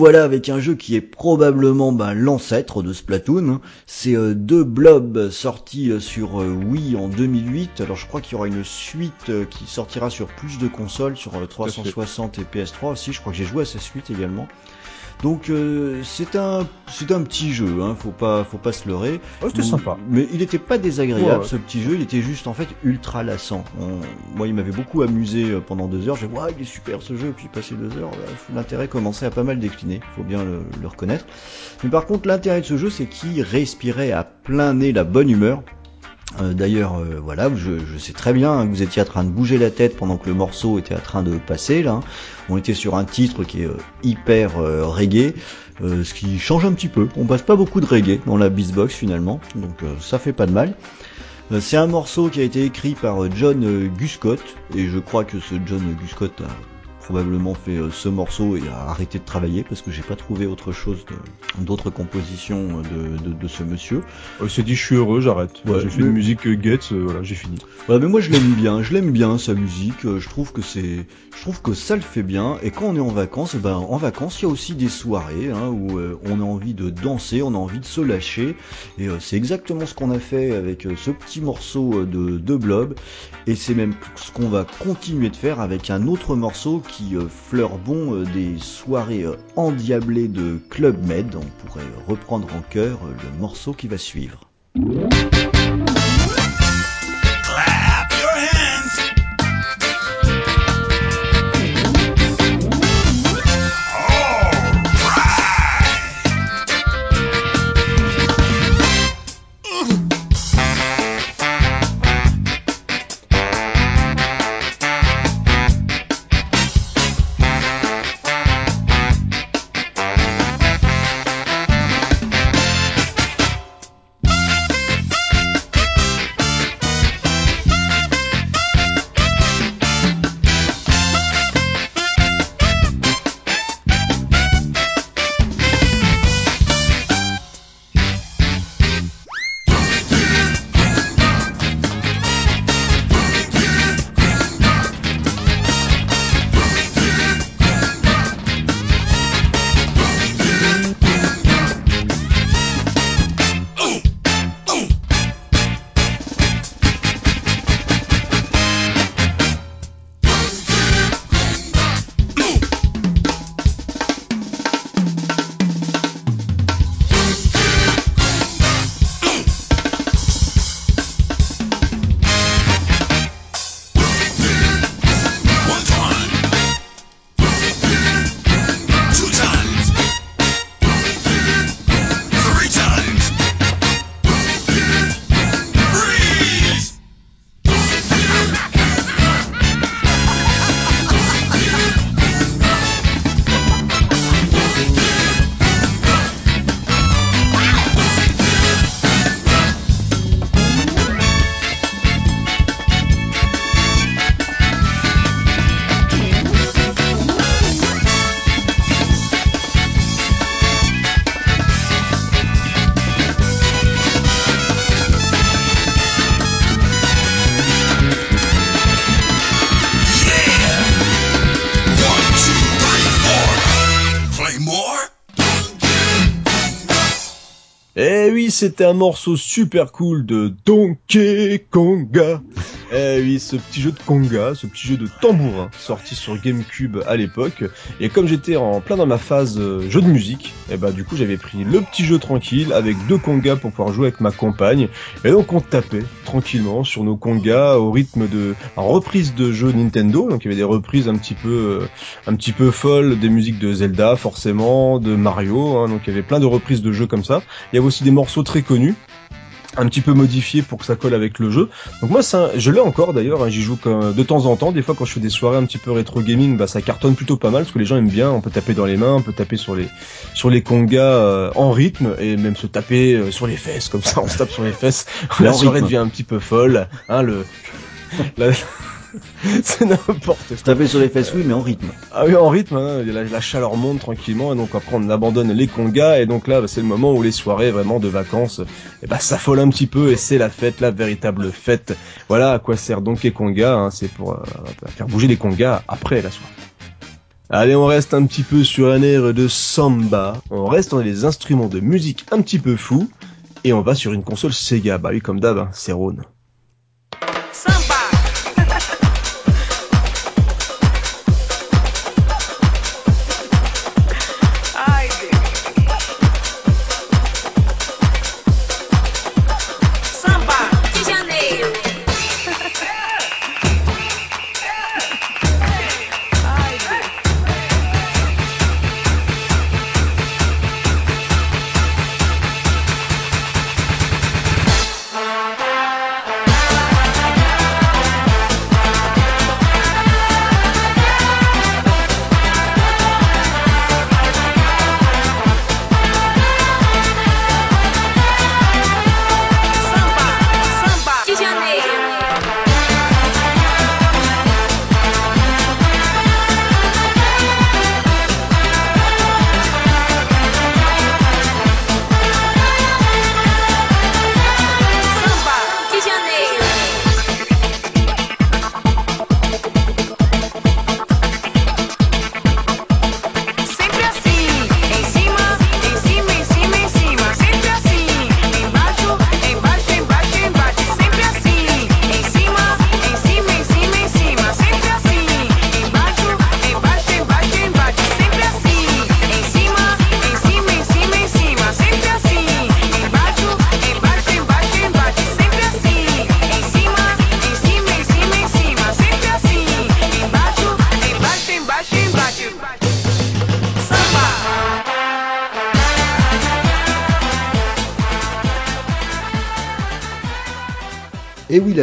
Voilà avec un jeu qui est probablement ben, l'ancêtre de Splatoon. hein. C'est euh, deux blobs sortis euh, sur euh, Wii en 2008. Alors je crois qu'il y aura une suite qui sortira sur plus de consoles, sur euh, 360 et PS3 aussi. Je crois que j'ai joué à cette suite également. Donc euh, c'est un c'est un petit jeu, hein, faut pas faut pas se leurrer. Oh, c'était sympa. Mais il était pas désagréable Ouais, ouais. ce petit jeu, il était juste en fait ultra lassant. On- Moi il m'avait beaucoup amusé euh, pendant deux heures, j'ai ouais il est super ce jeu, puis passé deux heures, bah, l'intérêt commençait à pas mal décliner, faut bien le, le reconnaître. Mais par contre l'intérêt de ce jeu c'est qu'il respirait à plein nez la bonne humeur. Euh, D'ailleurs, euh, voilà, je, sais très bien vous étiez en train de bouger la tête pendant que le morceau était en train de passer. Là, on était sur un titre qui est euh, hyper reggae, ce qui change un petit peu. On passe pas beaucoup de reggae dans la beatbox finalement, donc ça fait pas de mal. C'est un morceau qui a été écrit par John Guscott, et je crois que ce John Guscott probablement fait euh, ce morceau et a arrêté de travailler parce que j'ai pas trouvé autre chose d'autres compositions de, de, de ce monsieur. Il s'est dit, je suis heureux, j'arrête. Ouais, j'ai fait mais- une musique euh, Getz, euh, voilà, j'ai fini. Ouais, mais moi je l'aime bien, je l'aime bien sa musique. euh, Je trouve que c'est, je trouve que ça le fait bien. Et quand on est en vacances, eh ben en vacances il y a aussi des soirées hein, où euh, on a envie de danser, on a envie de se lâcher. Et euh, c'est exactement ce qu'on a fait avec euh, ce petit morceau euh, de, de Blob. Et c'est même ce qu'on va continuer de faire avec un autre morceau qui euh, fleure bon euh, des soirées euh, endiablées de Club Med. On pourrait reprendre en chœur le morceau qui va suivre. C'était un morceau super cool de Donkey Konga. Eh oui, ce petit jeu de conga, ce petit jeu de tambourin, sorti sur GameCube à l'époque. Et comme j'étais en plein dans ma phase euh, jeu de musique, eh ben du coup j'avais pris le petit jeu tranquille avec deux congas pour pouvoir jouer avec ma compagne. Et donc on tapait tranquillement sur nos congas au rythme de en reprise de jeux Nintendo. Donc il y avait des reprises un petit peu, euh, un petit peu folles des musiques de Zelda forcément, de Mario. hein. donc il y avait plein de reprises de jeux comme ça. Il y avait aussi des morceaux très connus un petit peu modifiés pour que ça colle avec le jeu. Donc moi ça, je l'ai encore d'ailleurs, hein, j'y joue comme- de temps en temps. Des fois quand je fais des soirées un petit peu rétro gaming, bah ça cartonne plutôt pas mal parce que les gens aiment bien. On peut taper dans les mains, on peut taper sur les sur les congas euh, en rythme et même se taper euh, sur les fesses comme ça. On se tape sur les fesses. La soirée rythme. devient un petit peu folle. Hein, le la- c'est n'importe quoi. Taper sur les fesses, oui, mais en rythme. Ah oui, en rythme, hein, la, la chaleur monte tranquillement, et donc après on abandonne les congas, et donc là bah, c'est le moment où les soirées vraiment de vacances, et bah s'affolent un petit peu, et c'est la fête, la véritable fête. Voilà à quoi sert Donkey Konga, hein, c'est pour euh, faire bouger les congas après la soirée. Allez, on reste un petit peu sur un air de samba, on reste dans les instruments de musique un petit peu fous, et on va sur une console Sega, bah oui comme d'hab, hein, c'est Rhône.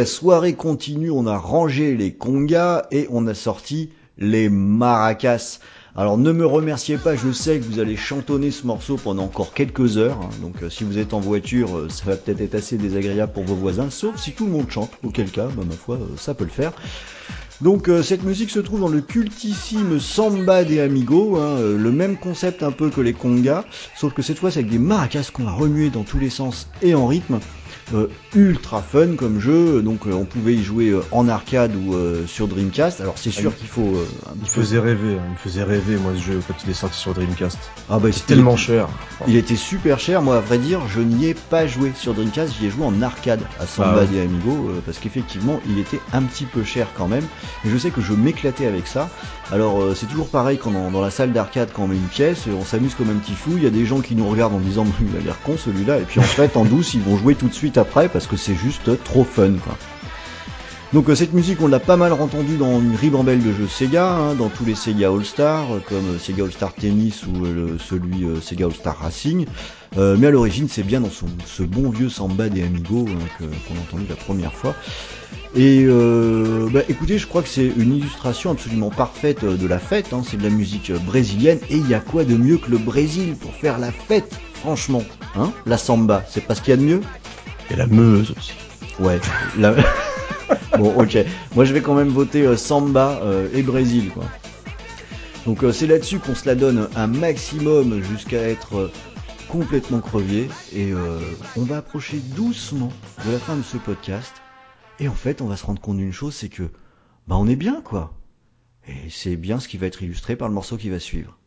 Soirée continue, on a rangé les congas et on a sorti les maracas. Alors ne me remerciez pas, je sais que vous allez chantonner ce morceau pendant encore quelques heures, hein. donc euh, si vous êtes en voiture, euh, ça va peut-être être assez désagréable pour vos voisins, sauf si tout le monde chante, auquel cas, bah, ma foi, euh, ça peut le faire. Donc cette musique se trouve dans le cultissime Samba des Amigos, hein, le même concept un peu que les congas, sauf que cette fois c'est avec des maracas qu'on va remuer dans tous les sens et en rythme. Euh, ultra fun comme jeu, donc euh, on pouvait y jouer euh, en arcade ou euh, sur Dreamcast. Alors c'est sûr Ah, qu'il faut euh, Il peu- faisait rêver, hein. il me faisait rêver moi ce jeu quand il est sorti sur Dreamcast. Ah bah C'est tellement cher. Il était super cher, moi à vrai dire, je n'y ai pas joué sur Dreamcast, j'y ai joué en arcade à Samba Ah ouais. des Amigos, euh, parce qu'effectivement il était un petit peu cher quand même, et je sais que je m'éclatais avec ça. Alors euh, c'est toujours pareil quand dans, dans la salle d'arcade quand on met une pièce, euh, on s'amuse comme un petit fou, il y a des gens qui nous regardent en disant il a l'air con celui-là, et puis en fait en douce ils vont jouer tout de suite après parce que c'est juste trop fun quoi. Donc euh, cette musique, on l'a pas mal entendue dans une ribambelle de jeux Sega, hein, dans tous les Sega All-Star, euh, comme euh, Sega All-Star Tennis ou celui Sega All-Star Racing. Mais à l'origine, c'est bien dans son, ce bon vieux Samba des Amigos hein, qu'on a entendu la première fois. Et bah, écoutez, je crois que c'est une illustration absolument parfaite de la fête. Hein, c'est de la musique brésilienne. Et il y a quoi de mieux que le Brésil pour faire la fête, franchement hein La samba, c'est pas ce qu'il y a de mieux? Et la Meuse aussi. Ouais. la- bon, ok. Moi, je vais quand même voter euh, Samba euh, et Brésil, quoi. Donc, euh, c'est là-dessus qu'on se la donne un maximum jusqu'à être complètement crevier. Et on va approcher doucement de la fin de ce podcast. Et en fait, on va se rendre compte d'une chose, c'est que, bah, on est bien, quoi. Et c'est bien ce qui va être illustré par le morceau qui va suivre.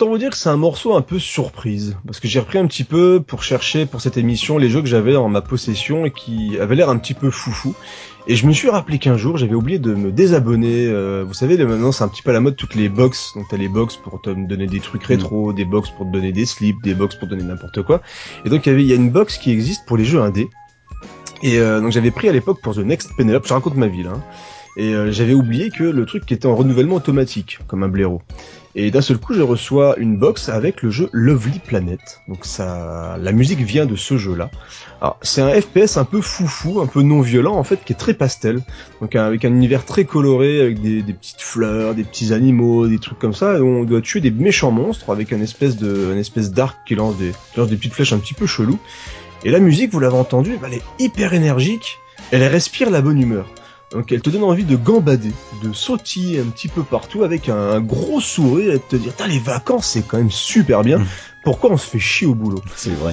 Autant vous dire que c'est un morceau un peu surprise, parce que j'ai repris un petit peu pour chercher pour cette émission les jeux que j'avais en ma possession et qui avaient l'air un petit peu foufou. Et je me suis rappelé qu'un jour j'avais oublié de me désabonner. euh, vous savez, maintenant c'est un petit peu à la mode toutes les box. Donc t'as les box pour te donner des trucs rétro, des box pour te donner des slips, des box pour te donner n'importe quoi. Et donc il y avait, il y a une box qui existe pour les jeux indés. Et euh, donc j'avais pris à l'époque pour The Next Penelope, je raconte ma vie là. hein. Et euh, j'avais oublié que le truc qui était en renouvellement automatique, comme un blaireau. Et d'un seul coup, je reçois une box avec le jeu Lovely Planet. Donc ça, la musique vient de ce jeu-là. Alors c'est un FPS un peu foufou, un peu non violent en fait, qui est très pastel. Donc avec un univers très coloré, avec des, petites fleurs, des petits animaux, des trucs comme ça. On doit tuer des méchants monstres avec un espèce de, un espèce d'arc qui lance des, lance des petites flèches un petit peu chelou. Et la musique, vous l'avez entendu, elle est hyper énergique. Elle respire la bonne humeur. Donc elle te donne envie de gambader, de sautiller un petit peu partout avec un, un gros sourire et de te dire, Tain, les vacances c'est quand même super bien. Pourquoi on se fait chier au boulot? C'est vrai.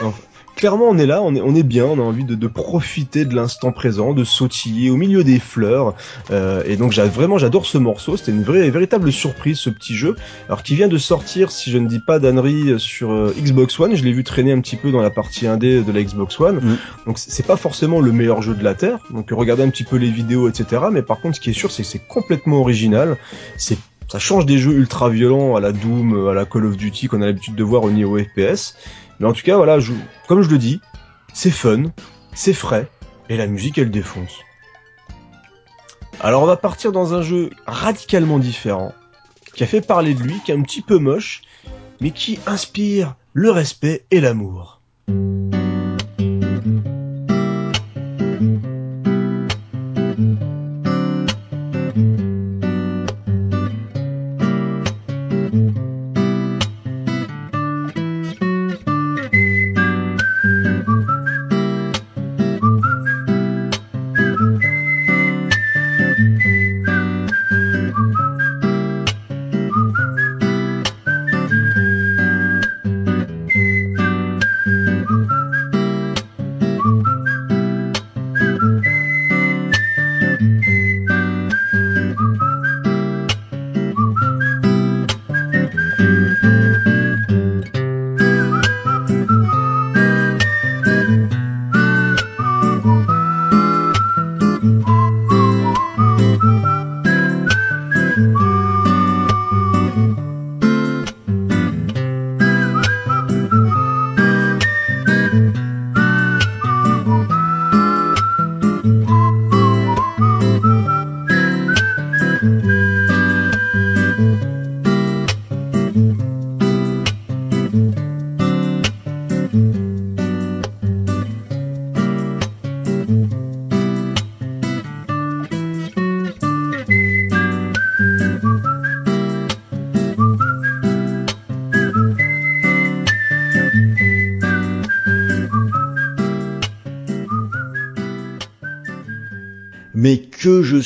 Clairement, on est là, on est, on est bien, on a envie de, de profiter de l'instant présent, de sautiller au milieu des fleurs. Euh, et donc, vraiment, j'adore ce morceau. C'était une vraie, véritable surprise, ce petit jeu. Alors, qui vient de sortir, si je ne dis pas d'ânerie, sur euh, Xbox One. Je l'ai vu traîner un petit peu dans la partie indé de la Xbox One. Mm. Donc, c'est pas forcément le meilleur jeu de la Terre. Donc, regardez un petit peu les vidéos, etc. Mais par contre, ce qui est sûr, c'est que c'est complètement original. C'est ça change des jeux ultra violents à la Doom, à la Call of Duty qu'on a l'habitude de voir au niveau FPS. Mais en tout cas, voilà, comme je le dis, c'est fun, c'est frais, et la musique elle défonce. Alors on va partir dans un jeu radicalement différent, qui a fait parler de lui, qui est un petit peu moche, mais qui inspire le respect et l'amour.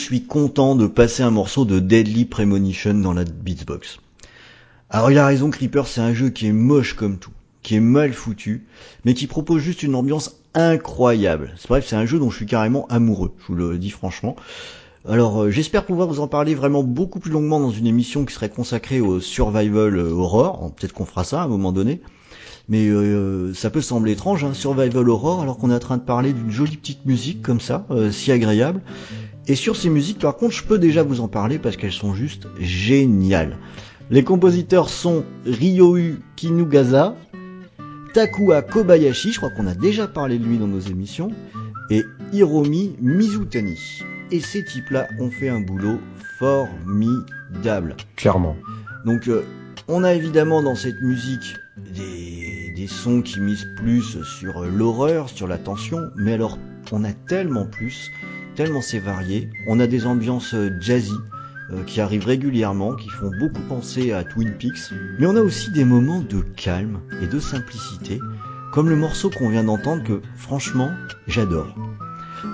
Suis content de passer un morceau de Deadly Premonition dans la Beatsbox. Alors il a raison, Creeper, c'est un jeu qui est moche comme tout, qui est mal foutu, mais qui propose juste une ambiance incroyable. C'est bref, c'est un jeu dont je suis carrément amoureux, je vous le dis franchement. Alors euh, j'espère pouvoir vous en parler vraiment beaucoup plus longuement dans une émission qui serait consacrée au survival euh, horror. Peut-être qu'on fera ça à un moment donné. Mais euh, ça peut sembler étrange, hein, survival horror, alors qu'on est en train de parler d'une jolie petite musique comme ça, euh, si agréable. Et sur ces musiques, par contre, je peux déjà vous en parler parce qu'elles sont juste géniales. Les compositeurs sont Ryoyu Kinugasa, Takua Kobayashi, je crois qu'on a déjà parlé de lui dans nos émissions, et Hiromi Mizutani. Et ces types-là ont fait un boulot formidable. Clairement. Donc euh, on a évidemment dans cette musique des, sons qui misent plus sur l'horreur, sur la tension, mais alors on a tellement plus, tellement c'est varié. On a des ambiances jazzy euh, qui arrivent régulièrement, qui font beaucoup penser à Twin Peaks, mais on a aussi des moments de calme et de simplicité, comme le morceau qu'on vient d'entendre que franchement j'adore.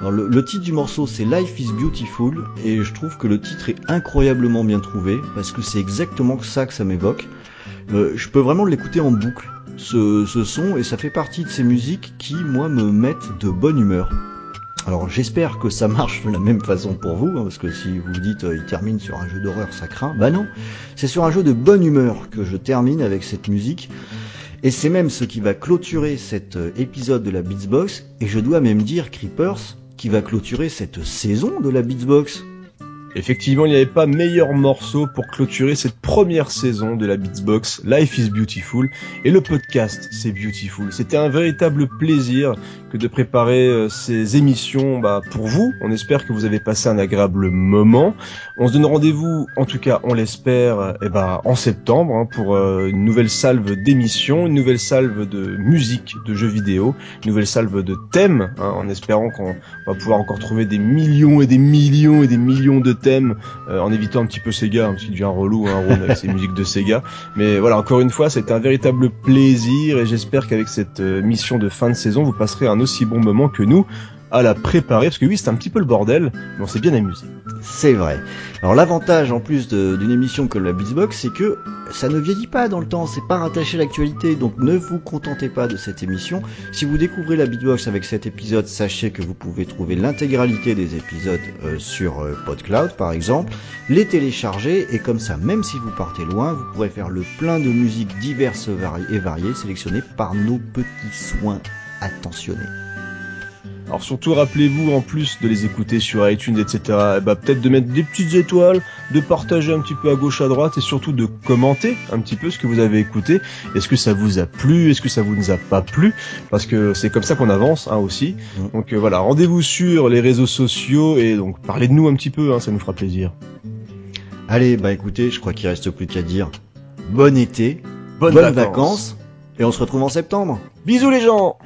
Alors le, titre du morceau c'est Life is Beautiful et je trouve que le titre est incroyablement bien trouvé parce que c'est exactement ça que ça m'évoque. Euh, je peux vraiment l'écouter en boucle ce son et ça fait partie de ces musiques qui moi me mettent de bonne humeur. Alors j'espère que ça marche de la même façon pour vous, hein, parce que si vous dites euh, il termine sur un jeu d'horreur, ça craint. Bah non, c'est sur un jeu de bonne humeur que je termine avec cette musique. Et c'est même ce qui va clôturer cet euh, épisode de la Beatsbox, et je dois même dire Creepers, qui va clôturer cette saison de la Beatsbox. Effectivement, il n'y avait pas meilleur morceau pour clôturer cette première saison de la Beatsbox Life is Beautiful et le podcast C'est Beautiful. C'était un véritable plaisir que de préparer euh, ces émissions bah, pour vous. On espère que vous avez passé un agréable moment. On se donne rendez-vous, en tout cas, on l'espère, euh, eh ben, en septembre hein, pour euh, une nouvelle salve d'émissions, une nouvelle salve de musique, de jeux vidéo, une nouvelle salve de thèmes, hein, en espérant qu'on va pouvoir encore trouver des millions et des millions et des millions de thèmes euh, en évitant un petit peu Sega, hein, parce qu'il devient relou, hein, Ron, avec ses musiques de Sega. Mais voilà, encore une fois, c'est un véritable plaisir et j'espère qu'avec cette euh, mission de fin de saison, vous passerez un aussi bon moment que nous à la préparer, parce que oui, c'est un petit peu le bordel, mais on s'est bien amusé. C'est vrai. Alors l'avantage en plus d'une émission comme la Beatsbox, c'est que ça ne vieillit pas dans le temps, c'est pas rattaché à l'actualité, donc ne vous contentez pas de cette émission. Si vous découvrez la Beatbox avec cet épisode, sachez que vous pouvez trouver l'intégralité des épisodes euh, sur euh, PodCloud par exemple, les télécharger et comme ça, même si vous partez loin, vous pourrez faire le plein de musiques diverses et variées sélectionnées par nos petits soins attentionnés. Alors surtout rappelez-vous en plus de les écouter sur iTunes, etc. eh bah, peut-être de mettre des petites étoiles, de partager un petit peu à gauche à droite et surtout de commenter un petit peu ce que vous avez écouté. Est-ce que ça vous a plu? Est-ce que ça vous nous a pas plu? Parce que c'est comme ça qu'on avance hein, aussi. Mhm. Donc euh, voilà, rendez-vous sur les réseaux sociaux et donc parlez de nous un petit peu, hein, ça nous fera plaisir. Allez, bah écoutez, je crois qu'il reste plus qu'à dire bon été, Bonnes bonnes vacances. vacances, et on se retrouve en septembre. Bisous les gens